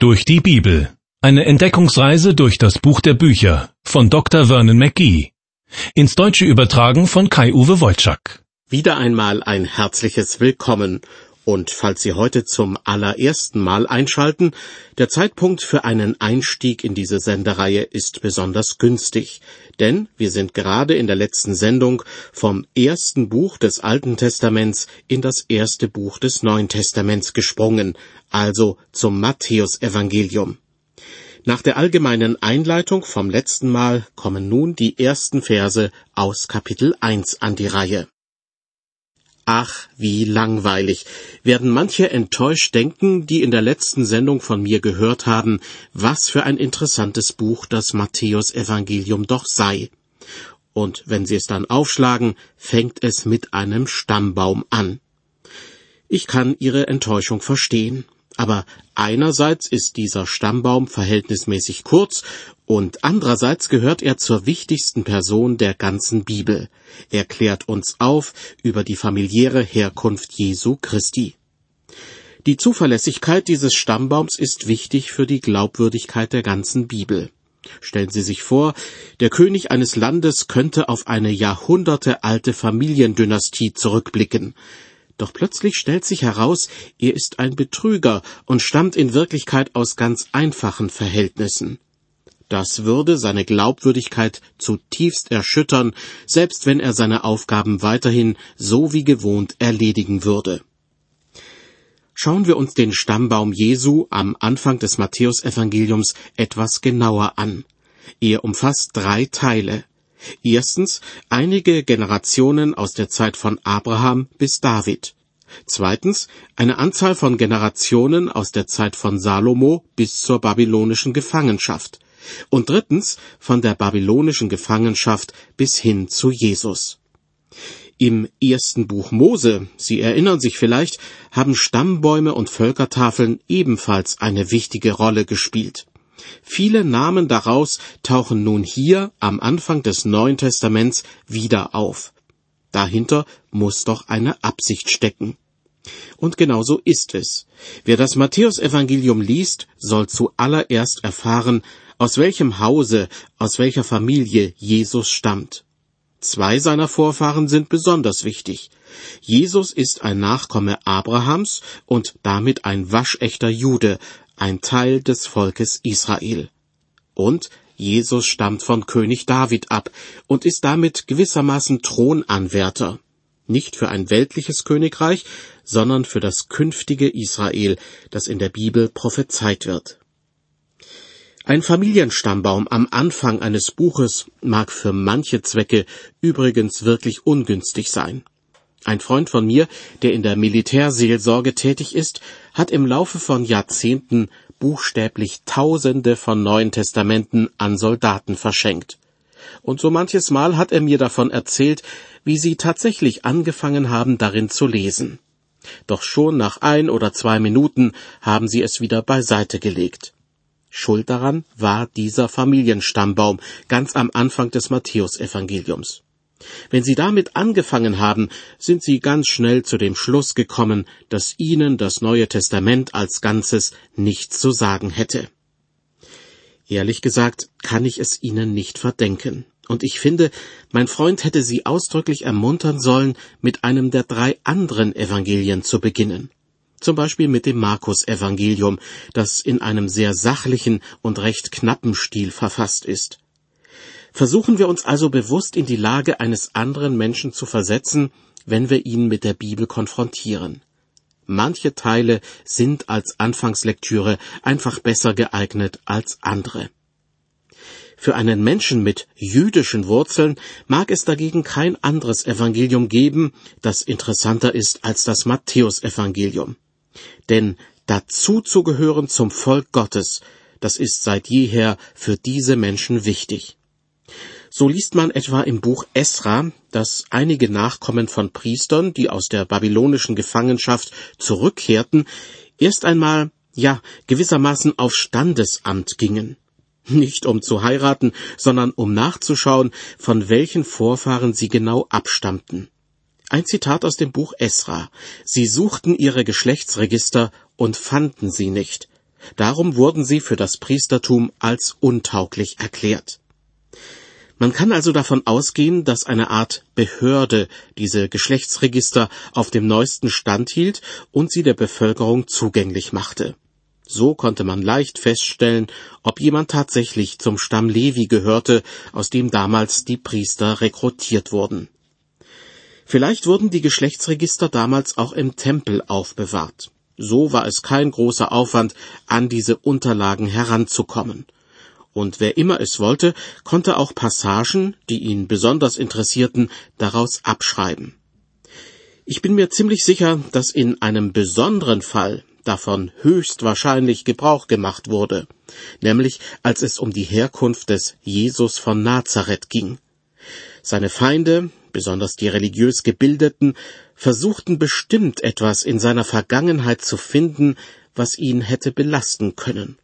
Durch die Bibel. Eine Entdeckungsreise durch das Buch der Bücher von Dr. Vernon McGee. Ins Deutsche übertragen von Kai-Uwe Wolczak. Wieder einmal ein herzliches Willkommen. Und falls Sie heute zum allerersten Mal einschalten, der Zeitpunkt für einen Einstieg in diese Sendereihe ist besonders günstig. Denn wir sind gerade in der letzten Sendung vom ersten Buch des Alten Testaments in das erste Buch des Neuen Testaments gesprungen, also zum Matthäusevangelium. Nach der allgemeinen Einleitung vom letzten Mal kommen nun die ersten Verse aus Kapitel 1 an die Reihe. Ach, wie langweilig, werden manche enttäuscht denken, die in der letzten Sendung von mir gehört haben, was für ein interessantes Buch das Matthäusevangelium doch sei. Und wenn sie es dann aufschlagen, fängt es mit einem Stammbaum an. Ich kann ihre Enttäuschung verstehen. Aber einerseits ist dieser Stammbaum verhältnismäßig kurz und andererseits gehört er zur wichtigsten Person der ganzen Bibel. Er klärt uns auf über die familiäre Herkunft Jesu Christi. Die Zuverlässigkeit dieses Stammbaums ist wichtig für die Glaubwürdigkeit der ganzen Bibel. Stellen Sie sich vor, der König eines Landes könnte auf eine jahrhundertealte Familiendynastie zurückblicken. Doch plötzlich stellt sich heraus, er ist ein Betrüger und stammt in Wirklichkeit aus ganz einfachen Verhältnissen. Das würde seine Glaubwürdigkeit zutiefst erschüttern, selbst wenn er seine Aufgaben weiterhin so wie gewohnt erledigen würde. Schauen wir uns den Stammbaum Jesu am Anfang des Matthäusevangeliums etwas genauer an. Er umfasst drei Teile. Erstens einige Generationen aus der Zeit von Abraham bis David. Zweitens eine Anzahl von Generationen aus der Zeit von Salomo bis zur babylonischen Gefangenschaft. Und drittens von der babylonischen Gefangenschaft bis hin zu Jesus. Im ersten Buch Mose, Sie erinnern sich vielleicht, haben Stammbäume und Völkertafeln ebenfalls eine wichtige Rolle gespielt. Viele Namen daraus tauchen nun hier am Anfang des Neuen Testaments wieder auf. Dahinter muss doch eine Absicht stecken. Und genau so ist es. Wer das Matthäusevangelium liest, soll zuallererst erfahren, aus welchem Hause, aus welcher Familie Jesus stammt. Zwei seiner Vorfahren sind besonders wichtig. Jesus ist ein Nachkomme Abrahams und damit ein waschechter Jude, ein Teil des Volkes Israel. Und Jesus stammt von König David ab und ist damit gewissermaßen Thronanwärter. Nicht für ein weltliches Königreich, sondern für das künftige Israel, das in der Bibel prophezeit wird. Ein Familienstammbaum am Anfang eines Buches mag für manche Zwecke übrigens wirklich ungünstig sein. Ein Freund von mir, der in der Militärseelsorge tätig ist, hat im Laufe von Jahrzehnten buchstäblich Tausende von Neuen Testamenten an Soldaten verschenkt. Und so manches Mal hat er mir davon erzählt, wie sie tatsächlich angefangen haben, darin zu lesen. Doch schon nach ein oder zwei Minuten haben sie es wieder beiseite gelegt. Schuld daran war dieser Familienstammbaum ganz am Anfang des Matthäusevangeliums. Wenn Sie damit angefangen haben, sind Sie ganz schnell zu dem Schluss gekommen, dass Ihnen das Neue Testament als Ganzes nichts zu sagen hätte. Ehrlich gesagt kann ich es Ihnen nicht verdenken. Und ich finde, mein Freund hätte Sie ausdrücklich ermuntern sollen, mit einem der drei anderen Evangelien zu beginnen. Zum Beispiel mit dem Markus-Evangelium, das in einem sehr sachlichen und recht knappen Stil verfasst ist. Versuchen wir uns also bewusst in die Lage eines anderen Menschen zu versetzen, wenn wir ihn mit der Bibel konfrontieren. Manche Teile sind als Anfangslektüre einfach besser geeignet als andere. Für einen Menschen mit jüdischen Wurzeln mag es dagegen kein anderes Evangelium geben, das interessanter ist als das Matthäusevangelium. Denn dazu zu gehören zum Volk Gottes, das ist seit jeher für diese Menschen wichtig. So liest man etwa im Buch Esra, dass einige Nachkommen von Priestern, die aus der babylonischen Gefangenschaft zurückkehrten, erst einmal, ja, gewissermaßen auf Standesamt gingen. Nicht um zu heiraten, sondern um nachzuschauen, von welchen Vorfahren sie genau abstammten. Ein Zitat aus dem Buch Esra. Sie suchten ihre Geschlechtsregister und fanden sie nicht. Darum wurden sie für das Priestertum als untauglich erklärt. Man kann also davon ausgehen, dass eine Art Behörde diese Geschlechtsregister auf dem neuesten Stand hielt und sie der Bevölkerung zugänglich machte. So konnte man leicht feststellen, ob jemand tatsächlich zum Stamm Levi gehörte, aus dem damals die Priester rekrutiert wurden. Vielleicht wurden die Geschlechtsregister damals auch im Tempel aufbewahrt. So war es kein großer Aufwand, an diese Unterlagen heranzukommen. Und wer immer es wollte, konnte auch Passagen, die ihn besonders interessierten, daraus abschreiben. Ich bin mir ziemlich sicher, dass in einem besonderen Fall davon höchstwahrscheinlich Gebrauch gemacht wurde, nämlich als es um die Herkunft des Jesus von Nazareth ging. Seine Feinde, besonders die religiös Gebildeten, versuchten bestimmt etwas in seiner Vergangenheit zu finden, was ihn hätte belasten können.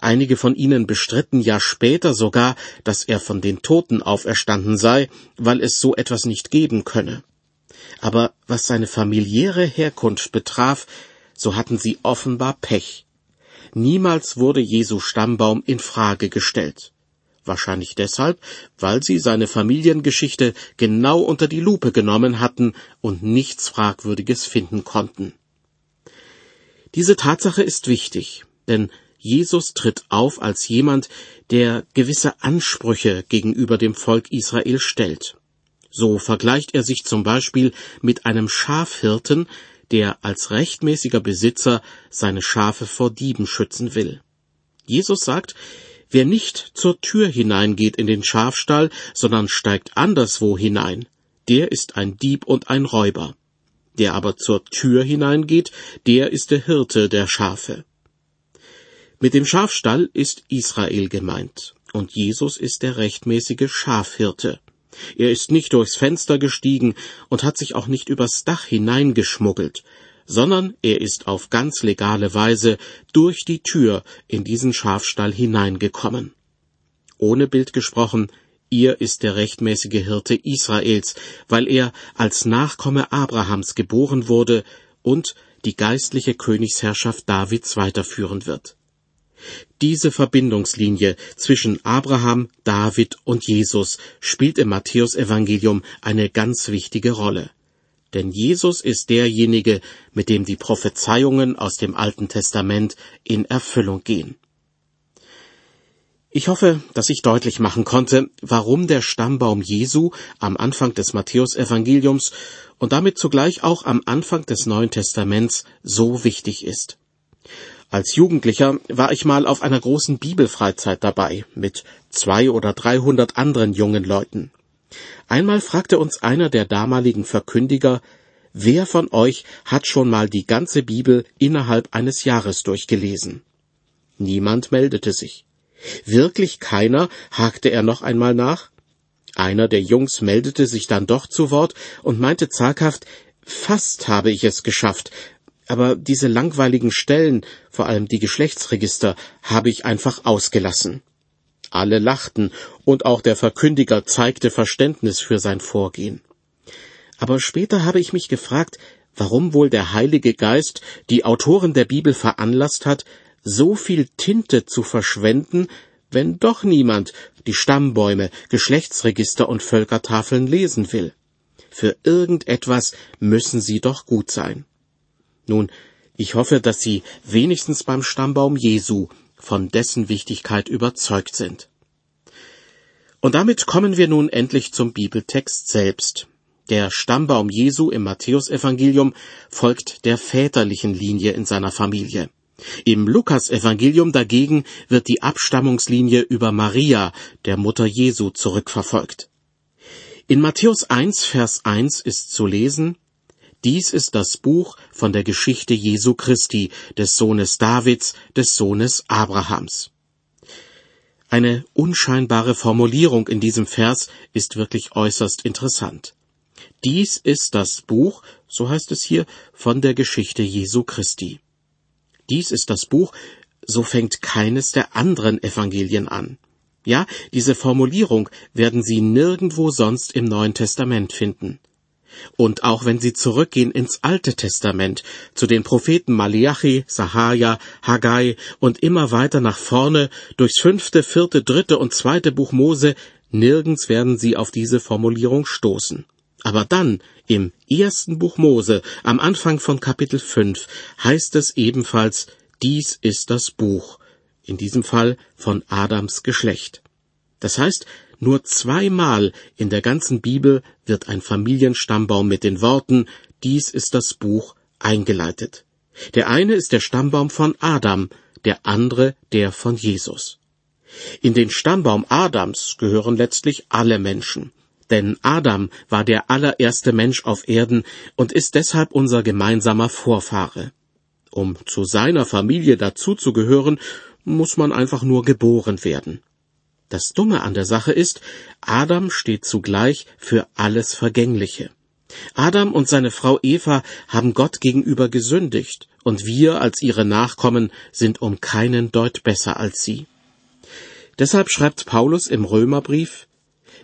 Einige von ihnen bestritten ja später sogar, dass er von den Toten auferstanden sei, weil es so etwas nicht geben könne. Aber was seine familiäre Herkunft betraf, so hatten sie offenbar Pech. Niemals wurde Jesu Stammbaum in Frage gestellt. Wahrscheinlich deshalb, weil sie seine Familiengeschichte genau unter die Lupe genommen hatten und nichts Fragwürdiges finden konnten. Diese Tatsache ist wichtig, denn Jesus tritt auf als jemand, der gewisse Ansprüche gegenüber dem Volk Israel stellt. So vergleicht er sich zum Beispiel mit einem Schafhirten, der als rechtmäßiger Besitzer seine Schafe vor Dieben schützen will. Jesus sagt, wer nicht zur Tür hineingeht in den Schafstall, sondern steigt anderswo hinein, der ist ein Dieb und ein Räuber. Der aber zur Tür hineingeht, der ist der Hirte der Schafe. Mit dem Schafstall ist Israel gemeint, und Jesus ist der rechtmäßige Schafhirte. Er ist nicht durchs Fenster gestiegen und hat sich auch nicht übers Dach hineingeschmuggelt, sondern er ist auf ganz legale Weise durch die Tür in diesen Schafstall hineingekommen. Ohne Bild gesprochen, ihr ist der rechtmäßige Hirte Israels, weil er als Nachkomme Abrahams geboren wurde und die geistliche Königsherrschaft Davids weiterführen wird. Diese Verbindungslinie zwischen Abraham, David und Jesus spielt im Matthäusevangelium eine ganz wichtige Rolle. Denn Jesus ist derjenige, mit dem die Prophezeiungen aus dem Alten Testament in Erfüllung gehen. Ich hoffe, dass ich deutlich machen konnte, warum der Stammbaum Jesu am Anfang des Matthäusevangeliums und damit zugleich auch am Anfang des Neuen Testaments so wichtig ist. Als Jugendlicher war ich mal auf einer großen Bibelfreizeit dabei, mit zwei oder dreihundert anderen jungen Leuten. Einmal fragte uns einer der damaligen Verkündiger, wer von euch hat schon mal die ganze Bibel innerhalb eines Jahres durchgelesen? Niemand meldete sich. Wirklich keiner? hakte er noch einmal nach. Einer der Jungs meldete sich dann doch zu Wort und meinte zaghaft, fast habe ich es geschafft, aber diese langweiligen Stellen, vor allem die Geschlechtsregister, habe ich einfach ausgelassen. Alle lachten, und auch der Verkündiger zeigte Verständnis für sein Vorgehen. Aber später habe ich mich gefragt, warum wohl der Heilige Geist die Autoren der Bibel veranlasst hat, so viel Tinte zu verschwenden, wenn doch niemand die Stammbäume, Geschlechtsregister und Völkertafeln lesen will. Für irgendetwas müssen sie doch gut sein. Nun, ich hoffe, dass Sie wenigstens beim Stammbaum Jesu von dessen Wichtigkeit überzeugt sind. Und damit kommen wir nun endlich zum Bibeltext selbst. Der Stammbaum Jesu im Matthäusevangelium folgt der väterlichen Linie in seiner Familie. Im Lukasevangelium dagegen wird die Abstammungslinie über Maria, der Mutter Jesu, zurückverfolgt. In Matthäus 1, Vers 1 ist zu lesen, dies ist das Buch von der Geschichte Jesu Christi, des Sohnes Davids, des Sohnes Abrahams. Eine unscheinbare Formulierung in diesem Vers ist wirklich äußerst interessant. Dies ist das Buch, so heißt es hier, von der Geschichte Jesu Christi. Dies ist das Buch, so fängt keines der anderen Evangelien an. Ja, diese Formulierung werden Sie nirgendwo sonst im Neuen Testament finden. Und auch wenn Sie zurückgehen ins Alte Testament, zu den Propheten Malachi, Sahaja, Haggai und immer weiter nach vorne durchs fünfte, vierte, dritte und zweite Buch Mose, nirgends werden Sie auf diese Formulierung stoßen. Aber dann, im ersten Buch Mose, am Anfang von Kapitel 5, heißt es ebenfalls, dies ist das Buch, in diesem Fall von Adams Geschlecht. Das heißt, nur zweimal in der ganzen Bibel wird ein Familienstammbaum mit den Worten Dies ist das Buch eingeleitet. Der eine ist der Stammbaum von Adam, der andere der von Jesus. In den Stammbaum Adams gehören letztlich alle Menschen, denn Adam war der allererste Mensch auf Erden und ist deshalb unser gemeinsamer Vorfahre. Um zu seiner Familie dazuzugehören, muss man einfach nur geboren werden. Das Dumme an der Sache ist, Adam steht zugleich für alles Vergängliche. Adam und seine Frau Eva haben Gott gegenüber gesündigt, und wir als ihre Nachkommen sind um keinen Deut besser als sie. Deshalb schreibt Paulus im Römerbrief,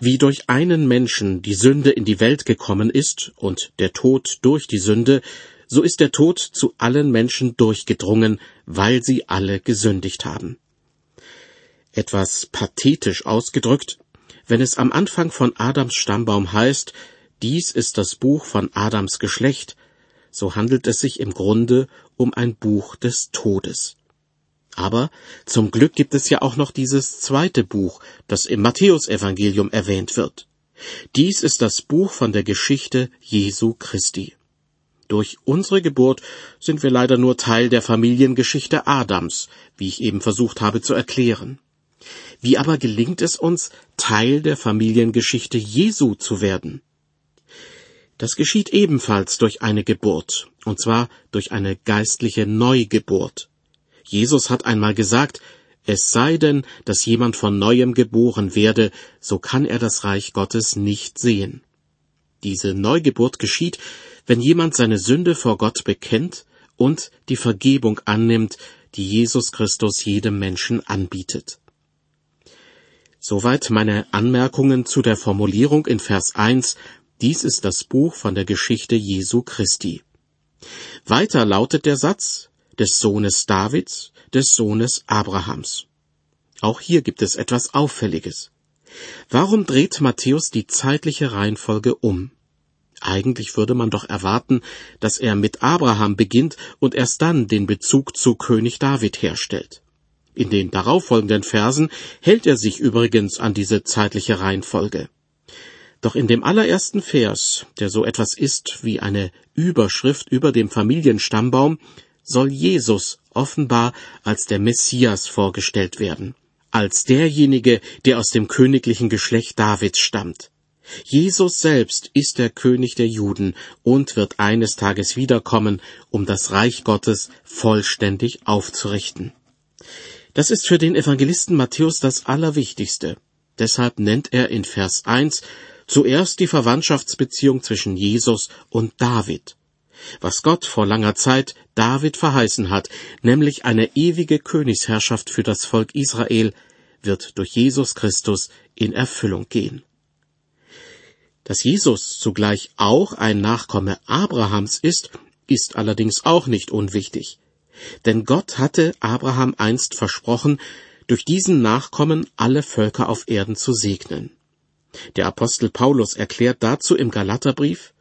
wie durch einen Menschen die Sünde in die Welt gekommen ist und der Tod durch die Sünde, so ist der Tod zu allen Menschen durchgedrungen, weil sie alle gesündigt haben etwas pathetisch ausgedrückt, wenn es am Anfang von Adams Stammbaum heißt, dies ist das Buch von Adams Geschlecht, so handelt es sich im Grunde um ein Buch des Todes. Aber zum Glück gibt es ja auch noch dieses zweite Buch, das im Matthäusevangelium erwähnt wird. Dies ist das Buch von der Geschichte Jesu Christi. Durch unsere Geburt sind wir leider nur Teil der Familiengeschichte Adams, wie ich eben versucht habe zu erklären. Wie aber gelingt es uns, Teil der Familiengeschichte Jesu zu werden? Das geschieht ebenfalls durch eine Geburt, und zwar durch eine geistliche Neugeburt. Jesus hat einmal gesagt, es sei denn, dass jemand von neuem geboren werde, so kann er das Reich Gottes nicht sehen. Diese Neugeburt geschieht, wenn jemand seine Sünde vor Gott bekennt und die Vergebung annimmt, die Jesus Christus jedem Menschen anbietet. Soweit meine Anmerkungen zu der Formulierung in Vers 1, dies ist das Buch von der Geschichte Jesu Christi. Weiter lautet der Satz des Sohnes Davids, des Sohnes Abrahams. Auch hier gibt es etwas Auffälliges. Warum dreht Matthäus die zeitliche Reihenfolge um? Eigentlich würde man doch erwarten, dass er mit Abraham beginnt und erst dann den Bezug zu König David herstellt. In den darauffolgenden Versen hält er sich übrigens an diese zeitliche Reihenfolge. Doch in dem allerersten Vers, der so etwas ist wie eine Überschrift über dem Familienstammbaum, soll Jesus offenbar als der Messias vorgestellt werden, als derjenige, der aus dem königlichen Geschlecht Davids stammt. Jesus selbst ist der König der Juden und wird eines Tages wiederkommen, um das Reich Gottes vollständig aufzurichten. Das ist für den Evangelisten Matthäus das Allerwichtigste. Deshalb nennt er in Vers 1 zuerst die Verwandtschaftsbeziehung zwischen Jesus und David. Was Gott vor langer Zeit David verheißen hat, nämlich eine ewige Königsherrschaft für das Volk Israel, wird durch Jesus Christus in Erfüllung gehen. Dass Jesus zugleich auch ein Nachkomme Abrahams ist, ist allerdings auch nicht unwichtig. Denn Gott hatte Abraham einst versprochen, durch diesen Nachkommen alle Völker auf Erden zu segnen. Der Apostel Paulus erklärt dazu im Galaterbrief,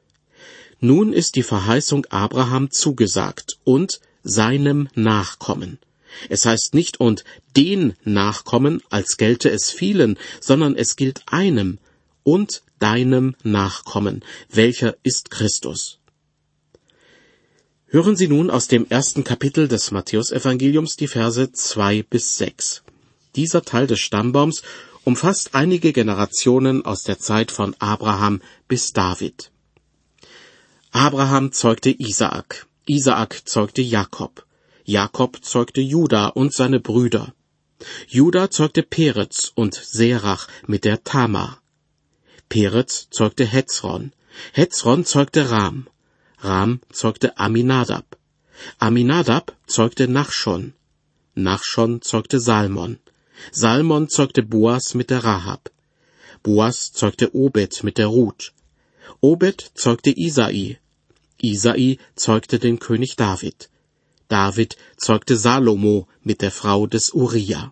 nun ist die Verheißung Abraham zugesagt und seinem Nachkommen. Es heißt nicht und den Nachkommen, als gelte es vielen, sondern es gilt einem und deinem Nachkommen, welcher ist Christus. Hören Sie nun aus dem ersten Kapitel des Matthäusevangeliums die Verse zwei bis sechs. Dieser Teil des Stammbaums umfasst einige Generationen aus der Zeit von Abraham bis David. Abraham zeugte Isaak, Isaak zeugte Jakob, Jakob zeugte Juda und seine Brüder. Juda zeugte Peretz und Serach mit der Tamar. Peretz zeugte Hetzron, Hetzron zeugte Ram, Ram zeugte Aminadab. Aminadab zeugte Nachschon. Nachschon zeugte Salmon. Salmon zeugte Boas mit der Rahab. Boas zeugte Obed mit der Ruth. Obed zeugte Isai. Isai zeugte den König David. David zeugte Salomo mit der Frau des Uriah.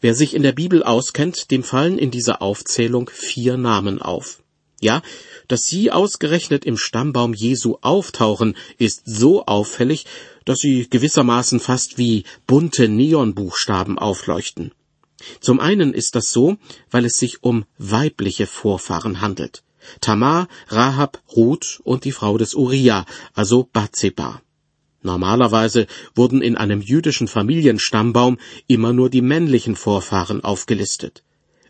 Wer sich in der Bibel auskennt, dem fallen in dieser Aufzählung vier Namen auf. Ja, dass sie ausgerechnet im Stammbaum Jesu auftauchen, ist so auffällig, dass sie gewissermaßen fast wie bunte Neonbuchstaben aufleuchten. Zum einen ist das so, weil es sich um weibliche Vorfahren handelt. Tamar, Rahab, Ruth und die Frau des Uriah, also Bathseba. Normalerweise wurden in einem jüdischen Familienstammbaum immer nur die männlichen Vorfahren aufgelistet.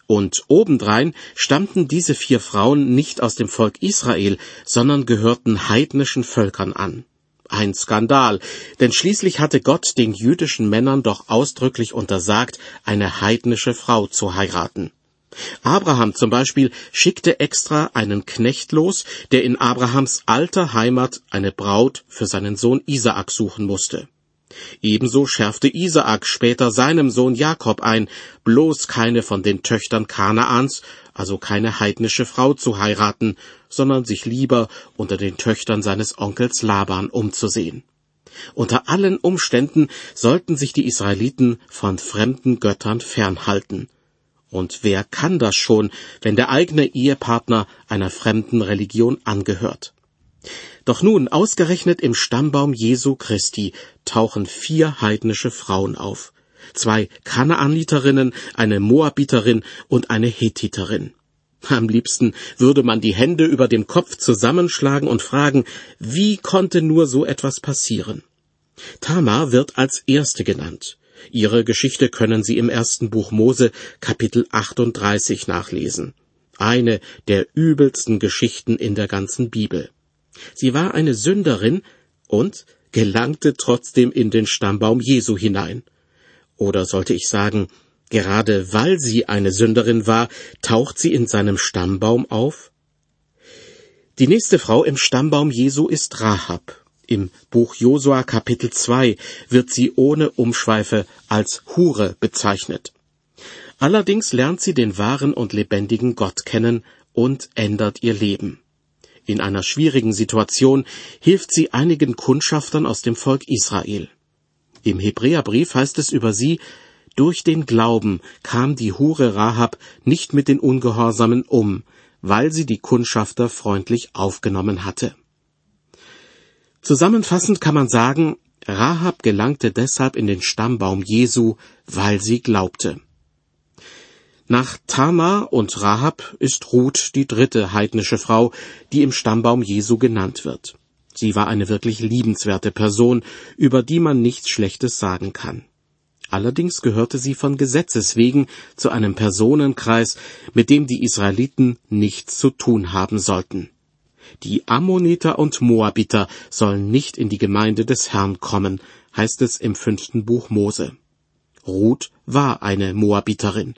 Und obendrein stammten diese vier Frauen nicht aus dem Volk Israel, sondern gehörten heidnischen Völkern an. Ein Skandal, denn schließlich hatte Gott den jüdischen Männern doch ausdrücklich untersagt, eine heidnische Frau zu heiraten. Abraham zum Beispiel schickte extra einen Knecht los, der in Abrahams alter Heimat eine Braut für seinen Sohn Isaak suchen musste. Ebenso schärfte Isaak später seinem Sohn Jakob ein, bloß keine von den Töchtern Kanaans, also keine heidnische Frau zu heiraten, sondern sich lieber unter den Töchtern seines Onkels Laban umzusehen. Unter allen Umständen sollten sich die Israeliten von fremden Göttern fernhalten. Und wer kann das schon, wenn der eigene Ehepartner einer fremden Religion angehört? Doch nun, ausgerechnet im Stammbaum Jesu Christi, tauchen vier heidnische Frauen auf. Zwei Kanaaniterinnen, eine Moabiterin und eine Hethiterin. Am liebsten würde man die Hände über dem Kopf zusammenschlagen und fragen, wie konnte nur so etwas passieren? Tamar wird als erste genannt. Ihre Geschichte können Sie im ersten Buch Mose Kapitel 38 nachlesen. Eine der übelsten Geschichten in der ganzen Bibel. Sie war eine Sünderin und gelangte trotzdem in den Stammbaum Jesu hinein. Oder sollte ich sagen, gerade weil sie eine Sünderin war, taucht sie in seinem Stammbaum auf? Die nächste Frau im Stammbaum Jesu ist Rahab. Im Buch Josua Kapitel 2 wird sie ohne Umschweife als Hure bezeichnet. Allerdings lernt sie den wahren und lebendigen Gott kennen und ändert ihr Leben. In einer schwierigen Situation hilft sie einigen Kundschaftern aus dem Volk Israel. Im Hebräerbrief heißt es über sie, durch den Glauben kam die Hure Rahab nicht mit den Ungehorsamen um, weil sie die Kundschafter freundlich aufgenommen hatte. Zusammenfassend kann man sagen, Rahab gelangte deshalb in den Stammbaum Jesu, weil sie glaubte. Nach Tamar und Rahab ist Ruth die dritte heidnische Frau, die im Stammbaum Jesu genannt wird. Sie war eine wirklich liebenswerte Person, über die man nichts Schlechtes sagen kann. Allerdings gehörte sie von Gesetzes wegen zu einem Personenkreis, mit dem die Israeliten nichts zu tun haben sollten. Die Ammoniter und Moabiter sollen nicht in die Gemeinde des Herrn kommen, heißt es im fünften Buch Mose. Ruth war eine Moabiterin.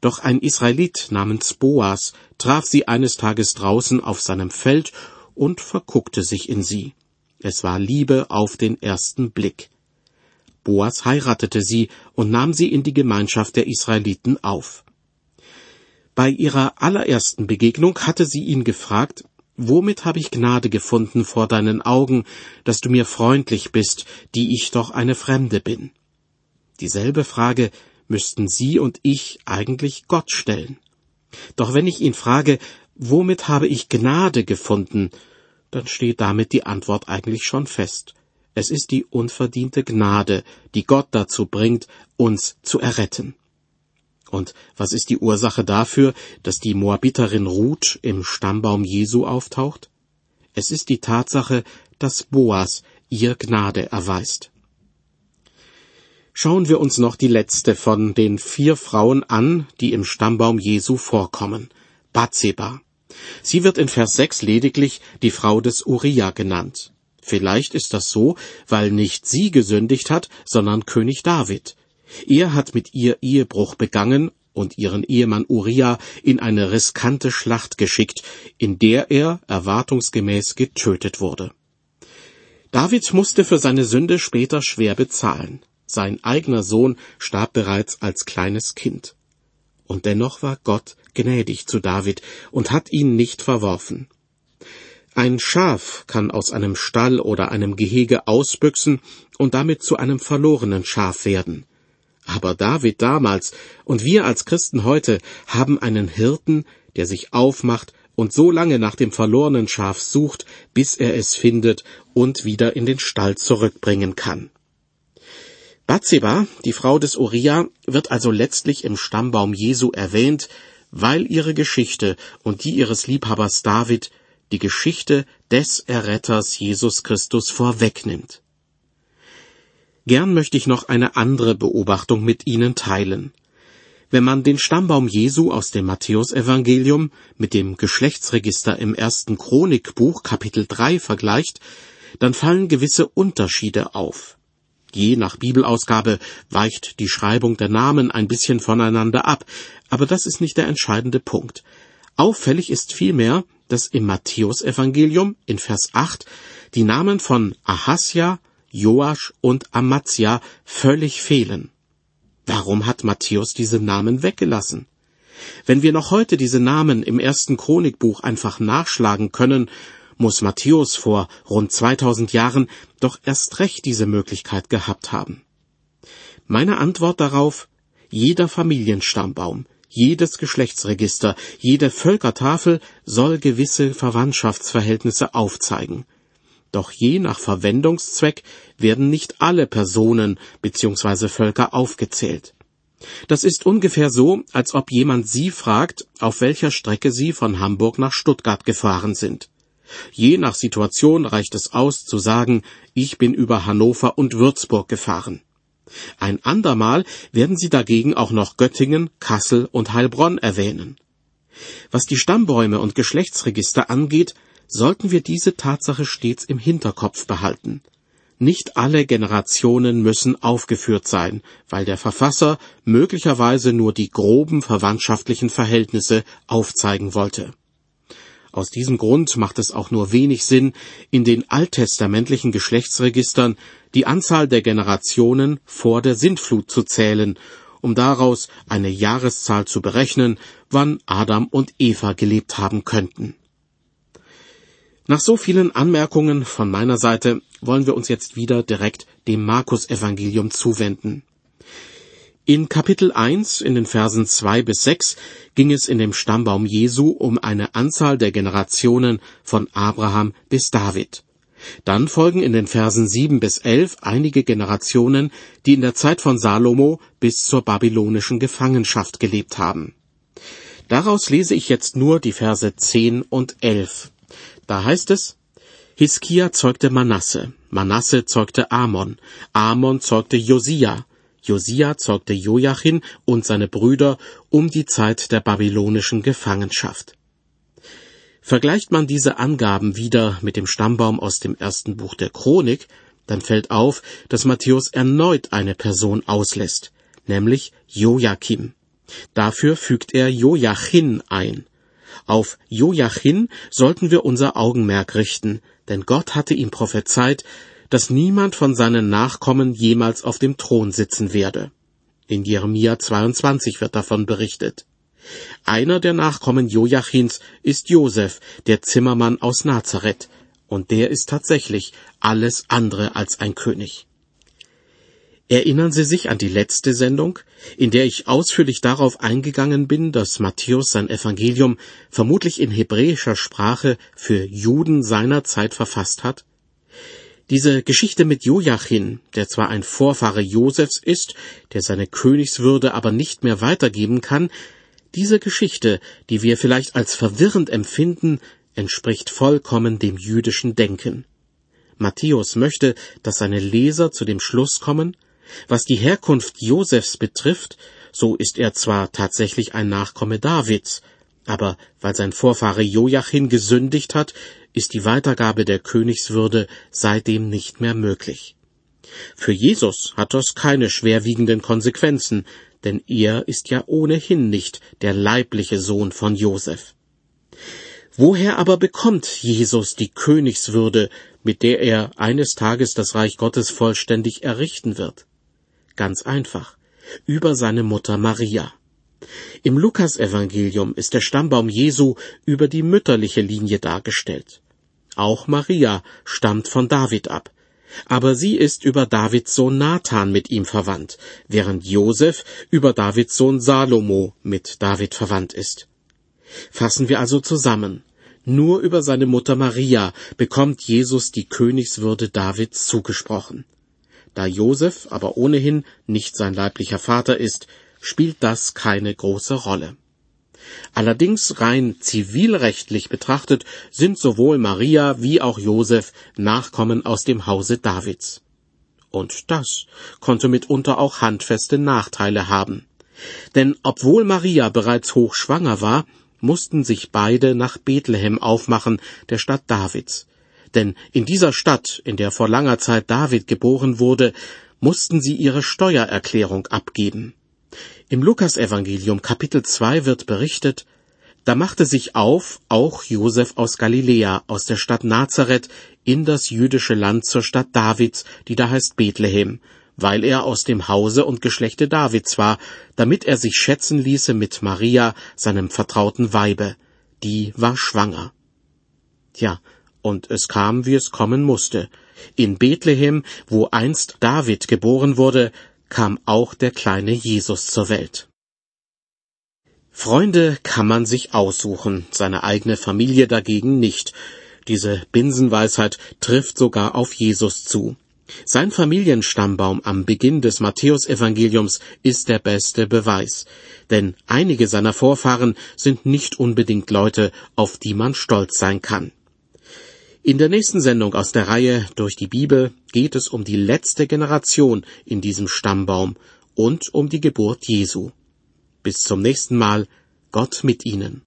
Doch ein Israelit namens Boas traf sie eines Tages draußen auf seinem Feld und verguckte sich in sie. Es war Liebe auf den ersten Blick. Boas heiratete sie und nahm sie in die Gemeinschaft der Israeliten auf. Bei ihrer allerersten Begegnung hatte sie ihn gefragt, Womit habe ich Gnade gefunden vor deinen Augen, dass du mir freundlich bist, die ich doch eine Fremde bin? Dieselbe Frage müssten Sie und ich eigentlich Gott stellen. Doch wenn ich ihn frage, womit habe ich Gnade gefunden, dann steht damit die Antwort eigentlich schon fest. Es ist die unverdiente Gnade, die Gott dazu bringt, uns zu erretten. Und was ist die Ursache dafür, dass die Moabiterin Ruth im Stammbaum Jesu auftaucht? Es ist die Tatsache, dass Boas ihr Gnade erweist. Schauen wir uns noch die letzte von den vier Frauen an, die im Stammbaum Jesu vorkommen, Bathseba. Sie wird in Vers 6 lediglich die Frau des Uriah genannt. Vielleicht ist das so, weil nicht sie gesündigt hat, sondern König David. Er hat mit ihr Ehebruch begangen und ihren Ehemann Uriah in eine riskante Schlacht geschickt, in der er erwartungsgemäß getötet wurde. David musste für seine Sünde später schwer bezahlen. Sein eigener Sohn starb bereits als kleines Kind. Und dennoch war Gott gnädig zu David und hat ihn nicht verworfen. Ein Schaf kann aus einem Stall oder einem Gehege ausbüchsen und damit zu einem verlorenen Schaf werden. Aber David damals und wir als Christen heute haben einen Hirten, der sich aufmacht und so lange nach dem verlorenen Schaf sucht, bis er es findet und wieder in den Stall zurückbringen kann. Bathseba, die Frau des Uriah, wird also letztlich im Stammbaum Jesu erwähnt, weil ihre Geschichte und die ihres Liebhabers David die Geschichte des Erretters Jesus Christus vorwegnimmt. Gern möchte ich noch eine andere Beobachtung mit Ihnen teilen. Wenn man den Stammbaum Jesu aus dem Matthäusevangelium mit dem Geschlechtsregister im ersten Chronikbuch Kapitel 3 vergleicht, dann fallen gewisse Unterschiede auf. Je nach Bibelausgabe weicht die Schreibung der Namen ein bisschen voneinander ab, aber das ist nicht der entscheidende Punkt. Auffällig ist vielmehr, dass im Matthäusevangelium in Vers 8 die Namen von Ahasja, Joasch und Amazia völlig fehlen. Warum hat Matthäus diese Namen weggelassen? Wenn wir noch heute diese Namen im ersten Chronikbuch einfach nachschlagen können, muss Matthäus vor rund 2000 Jahren doch erst recht diese Möglichkeit gehabt haben. Meine Antwort darauf, jeder Familienstammbaum, jedes Geschlechtsregister, jede Völkertafel soll gewisse Verwandtschaftsverhältnisse aufzeigen. Doch je nach Verwendungszweck werden nicht alle Personen bzw. Völker aufgezählt. Das ist ungefähr so, als ob jemand Sie fragt, auf welcher Strecke Sie von Hamburg nach Stuttgart gefahren sind. Je nach Situation reicht es aus zu sagen, ich bin über Hannover und Würzburg gefahren. Ein andermal werden sie dagegen auch noch Göttingen, Kassel und Heilbronn erwähnen. Was die Stammbäume und Geschlechtsregister angeht, sollten wir diese Tatsache stets im Hinterkopf behalten. Nicht alle Generationen müssen aufgeführt sein, weil der Verfasser möglicherweise nur die groben verwandtschaftlichen Verhältnisse aufzeigen wollte. Aus diesem Grund macht es auch nur wenig Sinn, in den alttestamentlichen Geschlechtsregistern die Anzahl der Generationen vor der Sintflut zu zählen, um daraus eine Jahreszahl zu berechnen, wann Adam und Eva gelebt haben könnten. Nach so vielen Anmerkungen von meiner Seite wollen wir uns jetzt wieder direkt dem Markus-Evangelium zuwenden. In Kapitel 1 in den Versen 2 bis 6 ging es in dem Stammbaum Jesu um eine Anzahl der Generationen von Abraham bis David. Dann folgen in den Versen 7 bis 11 einige Generationen, die in der Zeit von Salomo bis zur babylonischen Gefangenschaft gelebt haben. Daraus lese ich jetzt nur die Verse 10 und 11. Da heißt es, Hiskia zeugte Manasse, Manasse zeugte Amon, Amon zeugte Josia, Josia zeugte Joachim und seine Brüder um die Zeit der babylonischen Gefangenschaft. Vergleicht man diese Angaben wieder mit dem Stammbaum aus dem ersten Buch der Chronik, dann fällt auf, dass Matthäus erneut eine Person auslässt, nämlich Joachim. Dafür fügt er Joachim ein. Auf Joachim sollten wir unser Augenmerk richten, denn Gott hatte ihm prophezeit, dass niemand von seinen Nachkommen jemals auf dem Thron sitzen werde. In Jeremia 22 wird davon berichtet. Einer der Nachkommen Joachims ist Josef, der Zimmermann aus Nazareth, und der ist tatsächlich alles andere als ein König. Erinnern Sie sich an die letzte Sendung, in der ich ausführlich darauf eingegangen bin, dass Matthäus sein Evangelium vermutlich in hebräischer Sprache für Juden seiner Zeit verfasst hat? Diese Geschichte mit Joachim, der zwar ein Vorfahre Josefs ist, der seine Königswürde aber nicht mehr weitergeben kann, diese Geschichte, die wir vielleicht als verwirrend empfinden, entspricht vollkommen dem jüdischen Denken. Matthäus möchte, dass seine Leser zu dem Schluss kommen, was die Herkunft Josefs betrifft, so ist er zwar tatsächlich ein Nachkomme Davids, aber weil sein Vorfahre Joachim gesündigt hat, ist die Weitergabe der Königswürde seitdem nicht mehr möglich. Für Jesus hat das keine schwerwiegenden Konsequenzen, denn er ist ja ohnehin nicht der leibliche Sohn von Josef. Woher aber bekommt Jesus die Königswürde, mit der er eines Tages das Reich Gottes vollständig errichten wird? Ganz einfach, über seine Mutter Maria. Im Lukasevangelium ist der Stammbaum Jesu über die mütterliche Linie dargestellt. Auch Maria stammt von David ab. Aber sie ist über Davids Sohn Nathan mit ihm verwandt, während Josef über Davids Sohn Salomo mit David verwandt ist. Fassen wir also zusammen. Nur über seine Mutter Maria bekommt Jesus die Königswürde Davids zugesprochen. Da Josef aber ohnehin nicht sein leiblicher Vater ist, spielt das keine große Rolle. Allerdings rein zivilrechtlich betrachtet sind sowohl Maria wie auch Josef Nachkommen aus dem Hause Davids. Und das konnte mitunter auch handfeste Nachteile haben. Denn obwohl Maria bereits hochschwanger war, mussten sich beide nach Bethlehem aufmachen, der Stadt Davids. Denn in dieser Stadt, in der vor langer Zeit David geboren wurde, mussten sie ihre Steuererklärung abgeben. Im Lukasevangelium Kapitel 2 wird berichtet, da machte sich auf auch Josef aus Galiläa, aus der Stadt Nazareth, in das jüdische Land zur Stadt Davids, die da heißt Bethlehem, weil er aus dem Hause und Geschlechte Davids war, damit er sich schätzen ließe mit Maria, seinem vertrauten Weibe. Die war schwanger. Tja, und es kam, wie es kommen musste. In Bethlehem, wo einst David geboren wurde, kam auch der kleine Jesus zur Welt. Freunde kann man sich aussuchen, seine eigene Familie dagegen nicht. Diese Binsenweisheit trifft sogar auf Jesus zu. Sein Familienstammbaum am Beginn des Matthäusevangeliums ist der beste Beweis, denn einige seiner Vorfahren sind nicht unbedingt Leute, auf die man stolz sein kann. In der nächsten Sendung aus der Reihe Durch die Bibel geht es um die letzte Generation in diesem Stammbaum und um die Geburt Jesu. Bis zum nächsten Mal, Gott mit Ihnen.